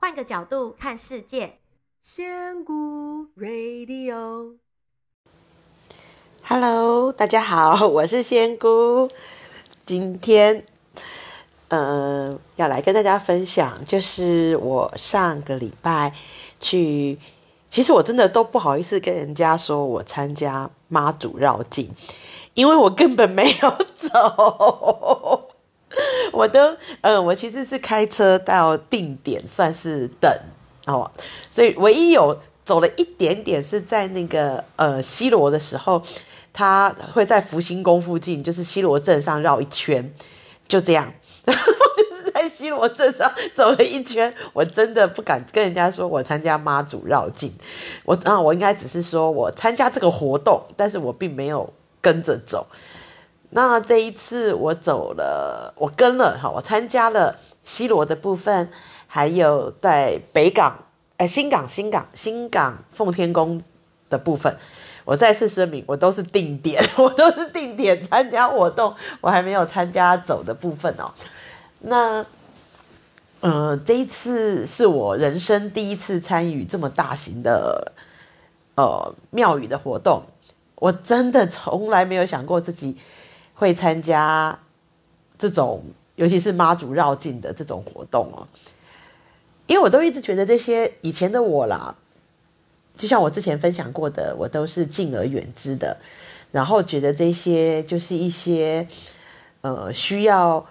换个角度看世界，仙姑 Radio，Hello，大家好，我是仙姑，今天呃要来跟大家分享，就是我上个礼拜去，其实我真的都不好意思跟人家说我参加妈祖绕境，因为我根本没有走。我都，呃，我其实是开车到定点，算是等哦，所以唯一有走了一点点是在那个呃西罗的时候，他会在福星宫附近，就是西罗镇上绕一圈，就这样，然后就是在西罗镇上走了一圈，我真的不敢跟人家说我参加妈祖绕境，我啊，我应该只是说我参加这个活动，但是我并没有跟着走。那这一次我走了，我跟了哈，我参加了西罗的部分，还有在北港、哎新港、新港、新港奉天宫的部分。我再次声明，我都是定点，我都是定点参加活动，我还没有参加走的部分哦。那，呃，这一次是我人生第一次参与这么大型的呃庙宇的活动，我真的从来没有想过自己。会参加这种，尤其是妈祖绕境的这种活动哦，因为我都一直觉得这些以前的我啦，就像我之前分享过的，我都是敬而远之的，然后觉得这些就是一些呃需要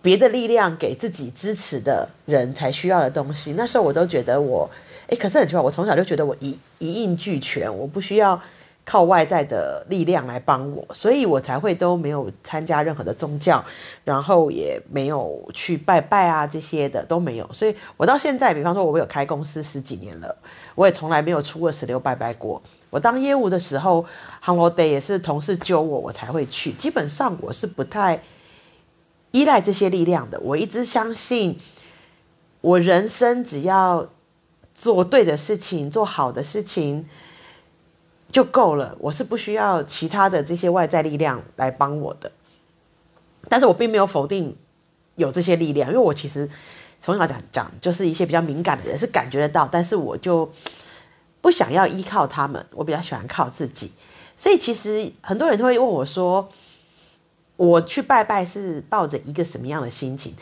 别的力量给自己支持的人才需要的东西。那时候我都觉得我，诶，可是很奇怪，我从小就觉得我一一应俱全，我不需要。靠外在的力量来帮我，所以我才会都没有参加任何的宗教，然后也没有去拜拜啊，这些的都没有。所以我到现在，比方说，我有开公司十几年了，我也从来没有出过十六拜拜过。我当业务的时候，Hello Day 也是同事揪我，我才会去。基本上我是不太依赖这些力量的。我一直相信，我人生只要做对的事情，做好的事情。就够了，我是不需要其他的这些外在力量来帮我的。但是我并没有否定有这些力量，因为我其实从小讲讲就是一些比较敏感的人是感觉得到，但是我就不想要依靠他们，我比较喜欢靠自己。所以其实很多人都会问我说，我去拜拜是抱着一个什么样的心情？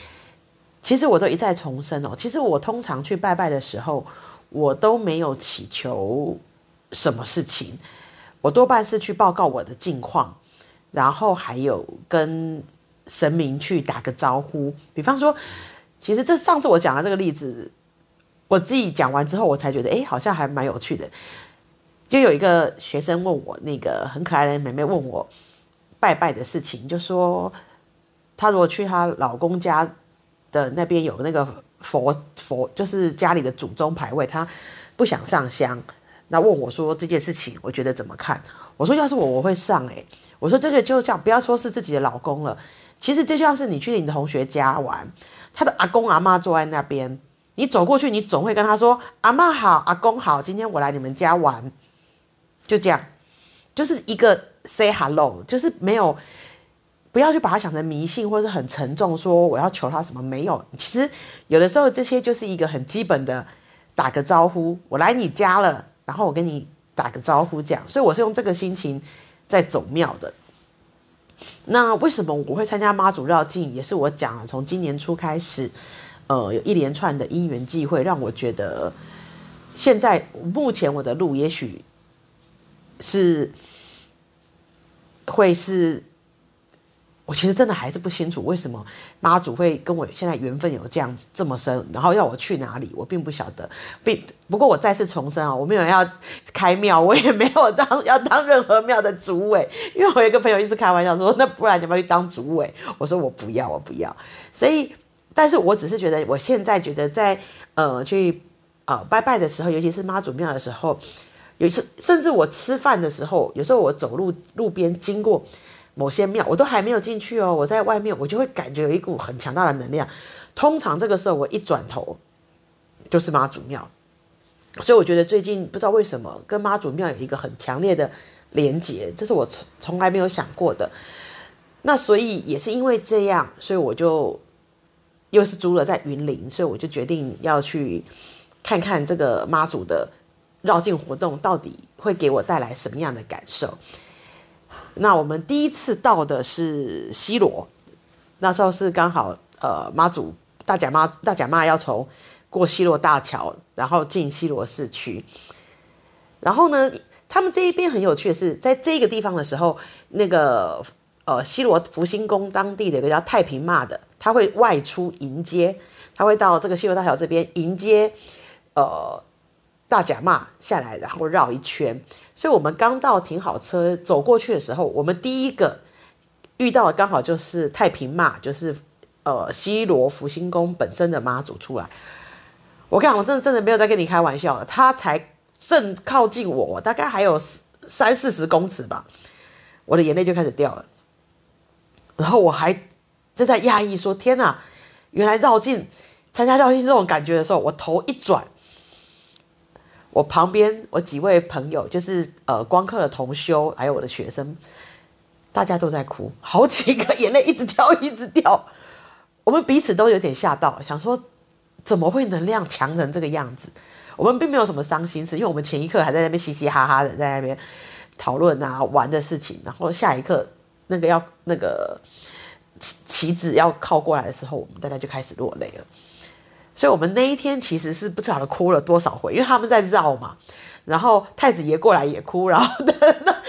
其实我都一再重申哦，其实我通常去拜拜的时候，我都没有祈求。什么事情，我多半是去报告我的近况，然后还有跟神明去打个招呼。比方说，其实这上次我讲的这个例子，我自己讲完之后，我才觉得，哎，好像还蛮有趣的。就有一个学生问我，那个很可爱的妹妹问我拜拜的事情，就说她如果去她老公家的那边有那个佛佛，就是家里的祖宗牌位，她不想上香。那问我说这件事情，我觉得怎么看？我说要是我，我会上诶。我说这个就像不要说是自己的老公了，其实就像是你去你的同学家玩，他的阿公阿妈坐在那边，你走过去，你总会跟他说阿妈好，阿公好，今天我来你们家玩，就这样，就是一个 say hello，就是没有，不要去把它想成迷信或者是很沉重，说我要求他什么没有。其实有的时候这些就是一个很基本的打个招呼，我来你家了。然后我跟你打个招呼，这样，所以我是用这个心情在走庙的。那为什么我会参加妈祖绕境？也是我讲了，从今年初开始，呃，有一连串的因缘际会，让我觉得现在目前我的路，也许是会是。我其实真的还是不清楚为什么妈祖会跟我现在缘分有这样子这么深，然后要我去哪里，我并不晓得。并不过我再次重申啊，我没有要开庙，我也没有当要当任何庙的主委。因为我有一个朋友一直开玩笑说，那不然你要不要去当主委？我说我不要，我不要。所以，但是我只是觉得，我现在觉得在呃去呃拜拜的时候，尤其是妈祖庙的时候，有一次甚至我吃饭的时候，有时候我走路路边经过。某些庙我都还没有进去哦，我在外面我就会感觉有一股很强大的能量。通常这个时候我一转头就是妈祖庙，所以我觉得最近不知道为什么跟妈祖庙有一个很强烈的连结，这是我从从来没有想过的。那所以也是因为这样，所以我就又是租了在云林，所以我就决定要去看看这个妈祖的绕境活动到底会给我带来什么样的感受。那我们第一次到的是西罗，那时候是刚好呃妈祖大甲妈大甲妈要从过西罗大桥，然后进西罗市区。然后呢，他们这一边很有趣的是，在这个地方的时候，那个呃西罗福星宫当地的一个叫太平妈的，他会外出迎接，他会到这个西罗大桥这边迎接呃大甲妈下来，然后绕一圈。所以我们刚到停好车走过去的时候，我们第一个遇到的刚好就是太平妈，就是呃西罗福星宫本身的妈祖出来。我看我真的真的没有在跟你开玩笑，他才。正靠近我，大概还有三四十公尺吧，我的眼泪就开始掉了。然后我还正在讶异说：“天哪，原来绕境参加绕境这种感觉的时候，我头一转，我旁边我几位朋友，就是呃光课的同修，还有我的学生，大家都在哭，好几个眼泪一直掉一直掉。我们彼此都有点吓到，想说怎么会能量强成这个样子？”我们并没有什么伤心事，因为我们前一刻还在那边嘻嘻哈哈的在那边讨论啊玩的事情，然后下一刻那个要那个旗子要靠过来的时候，我们大家就开始落泪了。所以，我们那一天其实是不晓得哭了多少回，因为他们在绕嘛，然后太子爷过来也哭，然后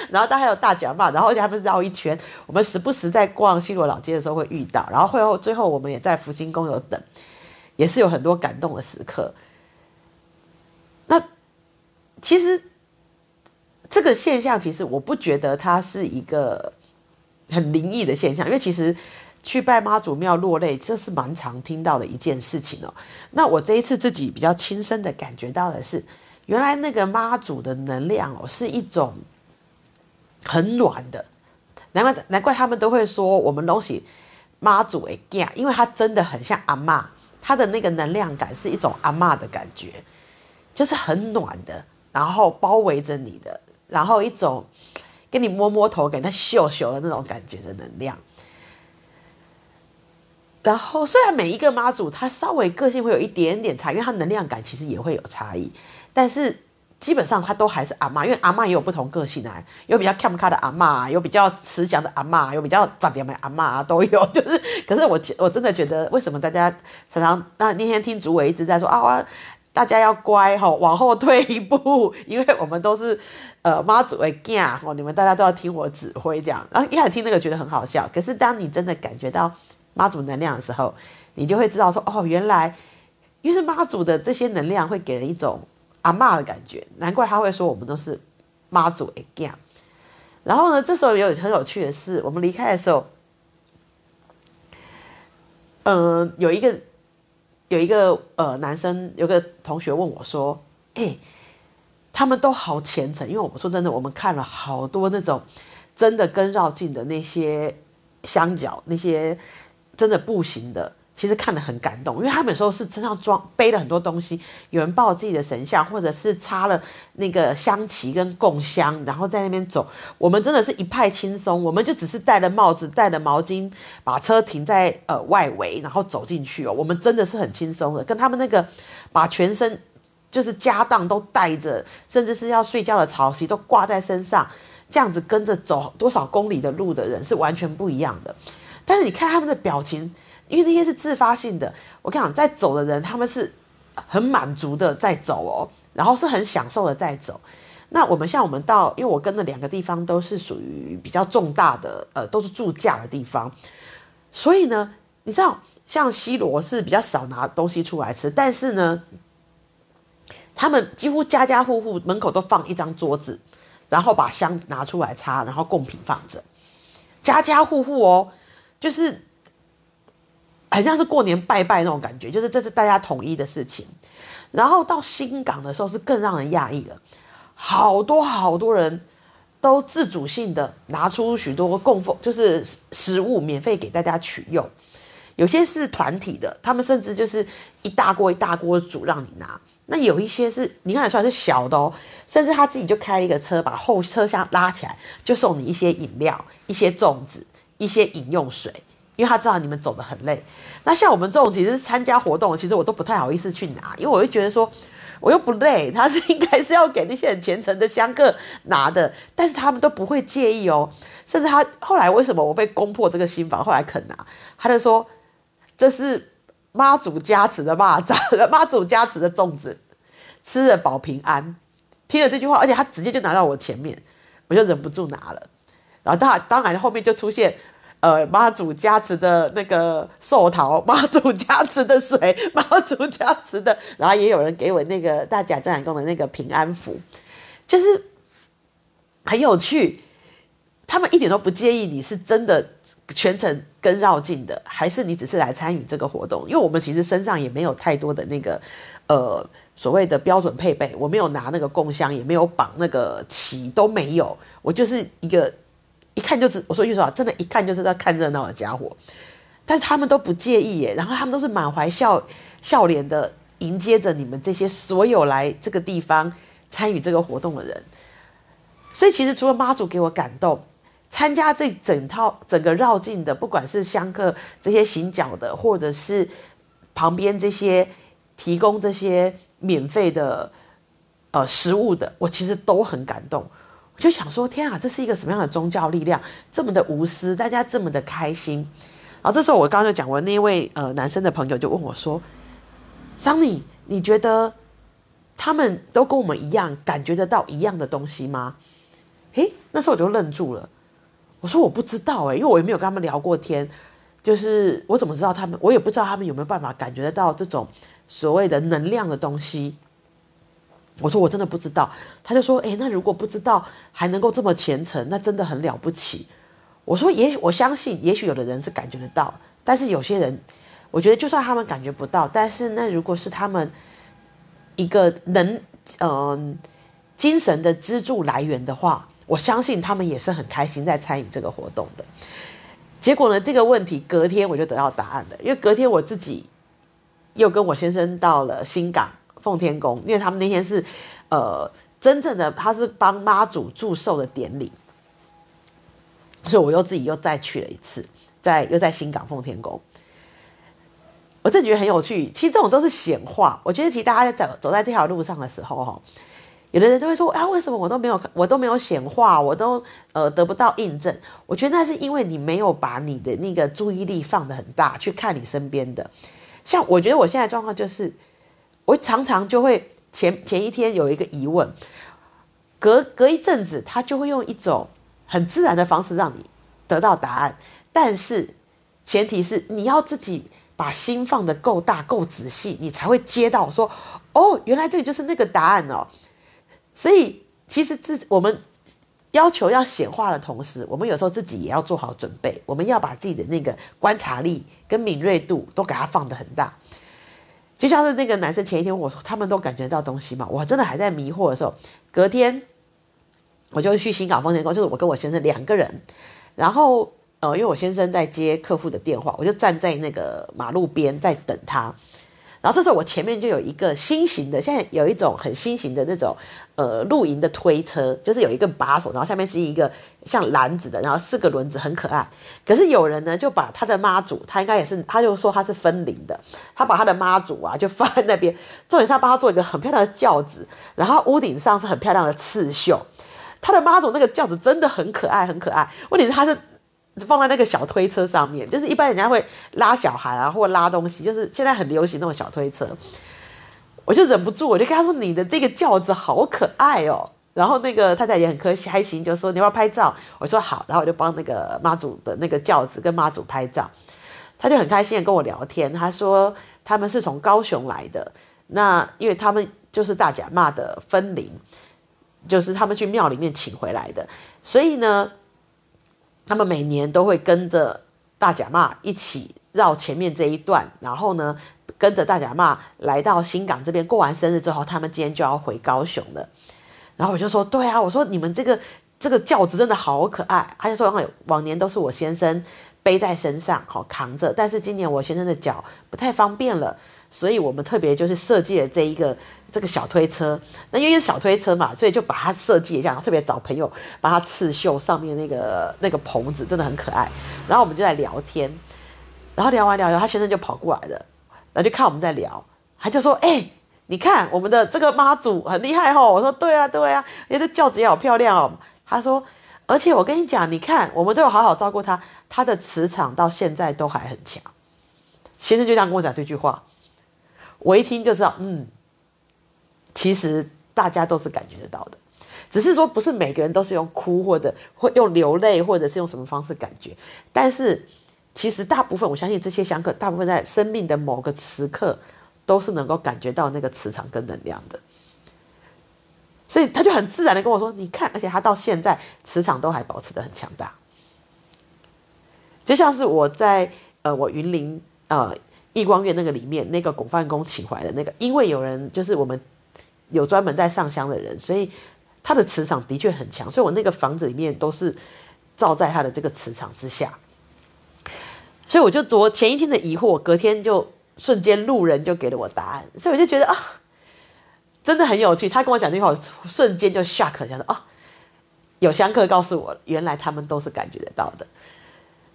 然后他还有大脚妈，然后而且他们绕一圈，我们时不时在逛西罗老街的时候会遇到，然后会后最后我们也在福兴宫有等，也是有很多感动的时刻。那其实这个现象，其实我不觉得它是一个很灵异的现象，因为其实去拜妈祖庙落泪，这是蛮常听到的一件事情哦。那我这一次自己比较亲身的感觉到的是，原来那个妈祖的能量哦，是一种很暖的，难怪难怪他们都会说我们东西妈祖会惊，因为它真的很像阿嬷，它的那个能量感是一种阿嬷的感觉。就是很暖的，然后包围着你的，然后一种给你摸摸头、给他秀秀的那种感觉的能量。然后虽然每一个妈祖他稍微个性会有一点点差，因为他能量感其实也会有差异，但是基本上他都还是阿嬷，因为阿嬷也有不同个性啊，有比较看不开的阿嬷，有比较慈祥的阿嬷，有比较长点的阿嬷都有。就是，可是我我真的觉得，为什么大家常常那那天听主委一直在说啊？大家要乖吼，往后退一步，因为我们都是呃妈祖的囝吼，你们大家都要听我指挥这样。然后一开始听那个觉得很好笑，可是当你真的感觉到妈祖能量的时候，你就会知道说哦，原来于是妈祖的这些能量会给人一种阿嬷的感觉，难怪他会说我们都是妈祖的囝。然后呢，这时候有很有趣的是，我们离开的时候，嗯、有一个。有一个呃男生，有个同学问我说：“哎、他们都好虔诚，因为我们说真的，我们看了好多那种真的跟绕境的那些香脚，那些真的步行的。”其实看得很感动，因为他们有时候是身上装背了很多东西，有人抱自己的神像，或者是插了那个香旗跟供香，然后在那边走。我们真的是一派轻松，我们就只是戴了帽子，戴了毛巾，把车停在呃外围，然后走进去哦。我们真的是很轻松的，跟他们那个把全身就是家当都带着，甚至是要睡觉的草席都挂在身上，这样子跟着走多少公里的路的人是完全不一样的。但是你看他们的表情。因为那些是自发性的，我跟你讲，在走的人他们是很满足的在走哦，然后是很享受的在走。那我们像我们到，因为我跟的两个地方都是属于比较重大的，呃，都是住驾的地方，所以呢，你知道，像西罗是比较少拿东西出来吃，但是呢，他们几乎家家户户门口都放一张桌子，然后把香拿出来插，然后贡品放着，家家户户哦，就是。很像是过年拜拜那种感觉，就是这是大家统一的事情。然后到新港的时候是更让人讶异了，好多好多人都自主性的拿出许多供奉，就是食物免费给大家取用。有些是团体的，他们甚至就是一大锅一大锅煮让你拿。那有一些是你看得出来是小的哦，甚至他自己就开一个车，把后车厢拉起来，就送你一些饮料、一些粽子、一些饮用水。因为他知道你们走得很累。那像我们这种其实参加活动，其实我都不太好意思去拿，因为我会觉得说我又不累，他是应该是要给那些很虔诚的香客拿的，但是他们都不会介意哦。甚至他后来为什么我被攻破这个心防，后来肯拿，他就说这是妈祖加持的蚂蚱，妈祖加持的粽子，吃了保平安。听了这句话，而且他直接就拿到我前面，我就忍不住拿了。然后当然当然后面就出现。呃，妈祖加持的那个寿桃，妈祖加持的水，妈祖加持的，然后也有人给我那个大甲镇澜宫的那个平安符，就是很有趣。他们一点都不介意你是真的全程跟绕境的，还是你只是来参与这个活动。因为我们其实身上也没有太多的那个呃所谓的标准配备，我没有拿那个贡香，也没有绑那个旗，都没有。我就是一个。一看就知，我说句实话，真的，一看就知道看热闹的家伙。但是他们都不介意耶，然后他们都是满怀笑笑脸的迎接着你们这些所有来这个地方参与这个活动的人。所以其实除了妈祖给我感动，参加这整套整个绕境的，不管是香客这些行脚的，或者是旁边这些提供这些免费的呃食物的，我其实都很感动。就想说，天啊，这是一个什么样的宗教力量？这么的无私，大家这么的开心。然后这时候，我刚刚就讲完，那一位呃男生的朋友就问我说：“桑尼，你觉得他们都跟我们一样，感觉得到一样的东西吗？”嘿，那时候我就愣住了。我说：“我不知道诶，因为我也没有跟他们聊过天，就是我怎么知道他们？我也不知道他们有没有办法感觉得到这种所谓的能量的东西。”我说我真的不知道，他就说：“诶，那如果不知道还能够这么虔诚，那真的很了不起。”我说：“也许我相信，也许有的人是感觉得到，但是有些人，我觉得就算他们感觉不到，但是那如果是他们一个能嗯、精神的支柱来源的话，我相信他们也是很开心在参与这个活动的。结果呢，这个问题隔天我就得到答案了，因为隔天我自己又跟我先生到了新港。奉天宫，因为他们那天是，呃，真正的他是帮妈祖祝寿的典礼，所以我又自己又再去了一次，在又在新港奉天宫，我真觉得很有趣。其实这种都是显化。我觉得其实大家在走走在这条路上的时候，哈，有的人都会说啊，为什么我都没有我都没有显化，我都呃得不到印证？我觉得那是因为你没有把你的那个注意力放得很大，去看你身边的。像我觉得我现在状况就是。我常常就会前前一天有一个疑问，隔隔一阵子，他就会用一种很自然的方式让你得到答案，但是前提是你要自己把心放得够大、够仔细，你才会接到说哦，原来这个就是那个答案哦。所以其实自我们要求要显化的同时，我们有时候自己也要做好准备，我们要把自己的那个观察力跟敏锐度都给它放得很大。就像是那个男生前一天我他们都感觉到东西嘛，我真的还在迷惑的时候，隔天我就去新港丰田宫，就是我跟我先生两个人，然后呃，因为我先生在接客户的电话，我就站在那个马路边在等他。然后这时候我前面就有一个新型的，现在有一种很新型的那种呃露营的推车，就是有一个把手，然后下面是一个像篮子的，然后四个轮子很可爱。可是有人呢就把他的妈祖，他应该也是，他就说他是分灵的，他把他的妈祖啊就放在那边，重点是他帮他做一个很漂亮的轿子，然后屋顶上是很漂亮的刺绣。他的妈祖那个轿子真的很可爱，很可爱。问题是他是。放在那个小推车上面，就是一般人家会拉小孩啊，或拉东西，就是现在很流行那种小推车。我就忍不住，我就跟他说：“你的这个轿子好可爱哦。”然后那个太太也很开心，就说：“你要不要拍照？”我说：“好。”然后我就帮那个妈祖的那个轿子跟妈祖拍照。他就很开心的跟我聊天，他说他们是从高雄来的，那因为他们就是大甲妈的分灵，就是他们去庙里面请回来的，所以呢。他们每年都会跟着大甲妈一起绕前面这一段，然后呢，跟着大甲妈来到新港这边过完生日之后，他们今天就要回高雄了。然后我就说：“对啊，我说你们这个这个轿子真的好可爱。”他就说：“往年都是我先生背在身上，好扛着，但是今年我先生的脚不太方便了，所以我们特别就是设计了这一个。”这个小推车，那因为是小推车嘛，所以就把它设计一下，特别找朋友把它刺绣上面那个那个棚子，真的很可爱。然后我们就在聊天，然后聊完聊聊，他先生就跑过来了，然后就看我们在聊，他就说：“哎、你看我们的这个妈祖很厉害哦。”我说：“对啊，对啊，因为这轿子也好漂亮哦。”他说：“而且我跟你讲，你看我们都有好好照顾他，他的磁场到现在都还很强。”先生就这样跟我讲这句话，我一听就知道，嗯，其实大家都是感觉得到的。只是说，不是每个人都是用哭，或者会用流泪，或者是用什么方式感觉。但是，其实大部分，我相信这些香客，大部分在生命的某个时刻，都是能够感觉到那个磁场跟能量的。所以他就很自然的跟我说：“你看，而且他到现在磁场都还保持得很强大。”就像是我在呃，我云林呃易光院那个里面那个广梵宫请回来的那个，因为有人就是我们有专门在上香的人，所以。他的磁场的确很强，所以我那个房子里面都是照在他的这个磁场之下，所以我就昨前一天的疑惑，隔天就瞬间路人就给了我答案，所以我就觉得啊，真的很有趣。他跟我讲这句话，瞬间就 shock，想说啊，有香客告诉我，原来他们都是感觉得到的。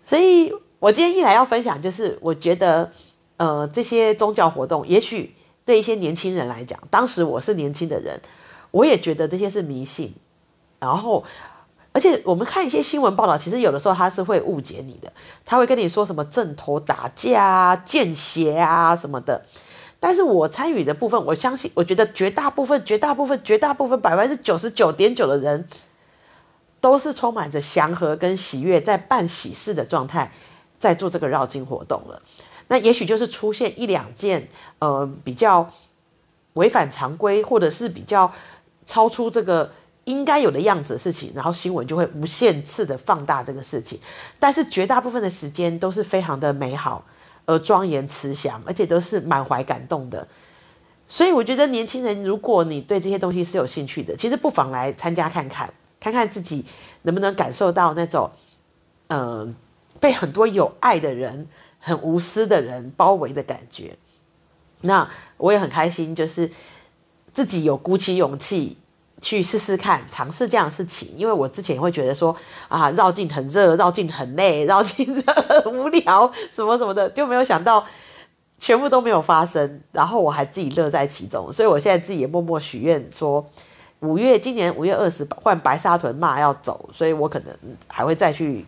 所以我今天一来要分享，就是我觉得呃这些宗教活动，也许对一些年轻人来讲，当时我是年轻的人。我也觉得这些是迷信，然后，而且我们看一些新闻报道，其实有的时候他是会误解你的，他会跟你说什么正头打架啊、见邪啊什么的。但是我参与的部分，我相信，我觉得绝大部分、绝大部分、绝大部分百分之九十九点九的人，都是充满着祥和跟喜悦，在办喜事的状态，在做这个绕境活动了。那也许就是出现一两件，呃，比较违反常规，或者是比较。超出这个应该有的样子的事情，然后新闻就会无限次的放大这个事情，但是绝大部分的时间都是非常的美好而庄严慈祥，而且都是满怀感动的。所以我觉得年轻人，如果你对这些东西是有兴趣的，其实不妨来参加看看，看看自己能不能感受到那种，嗯、呃，被很多有爱的人、很无私的人包围的感觉。那我也很开心，就是。自己有鼓起勇气去试试看，尝试这样的事情，因为我之前会觉得说啊，绕境很热，绕境很累，绕境很无聊，什么什么的，就没有想到全部都没有发生，然后我还自己乐在其中，所以我现在自己也默默许愿说，五月今年五月二十换白沙屯妈要走，所以我可能还会再去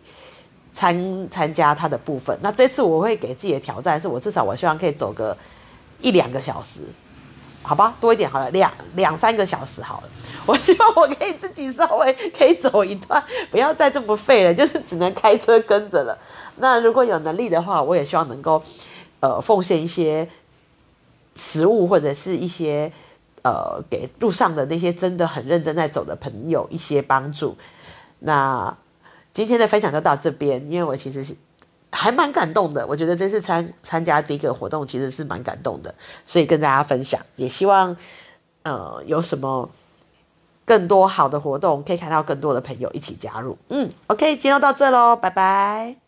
参参加他的部分。那这次我会给自己的挑战是，我至少我希望可以走个一两个小时。好吧，多一点好了，两两三个小时好了。我希望我可以自己稍微可以走一段，不要再这么废了，就是只能开车跟着了。那如果有能力的话，我也希望能够呃奉献一些食物或者是一些呃给路上的那些真的很认真在走的朋友一些帮助。那今天的分享就到这边，因为我其实是。还蛮感动的，我觉得这次参参加第一个活动其实是蛮感动的，所以跟大家分享，也希望呃有什么更多好的活动，可以看到更多的朋友一起加入。嗯，OK，今天就到这喽，拜拜。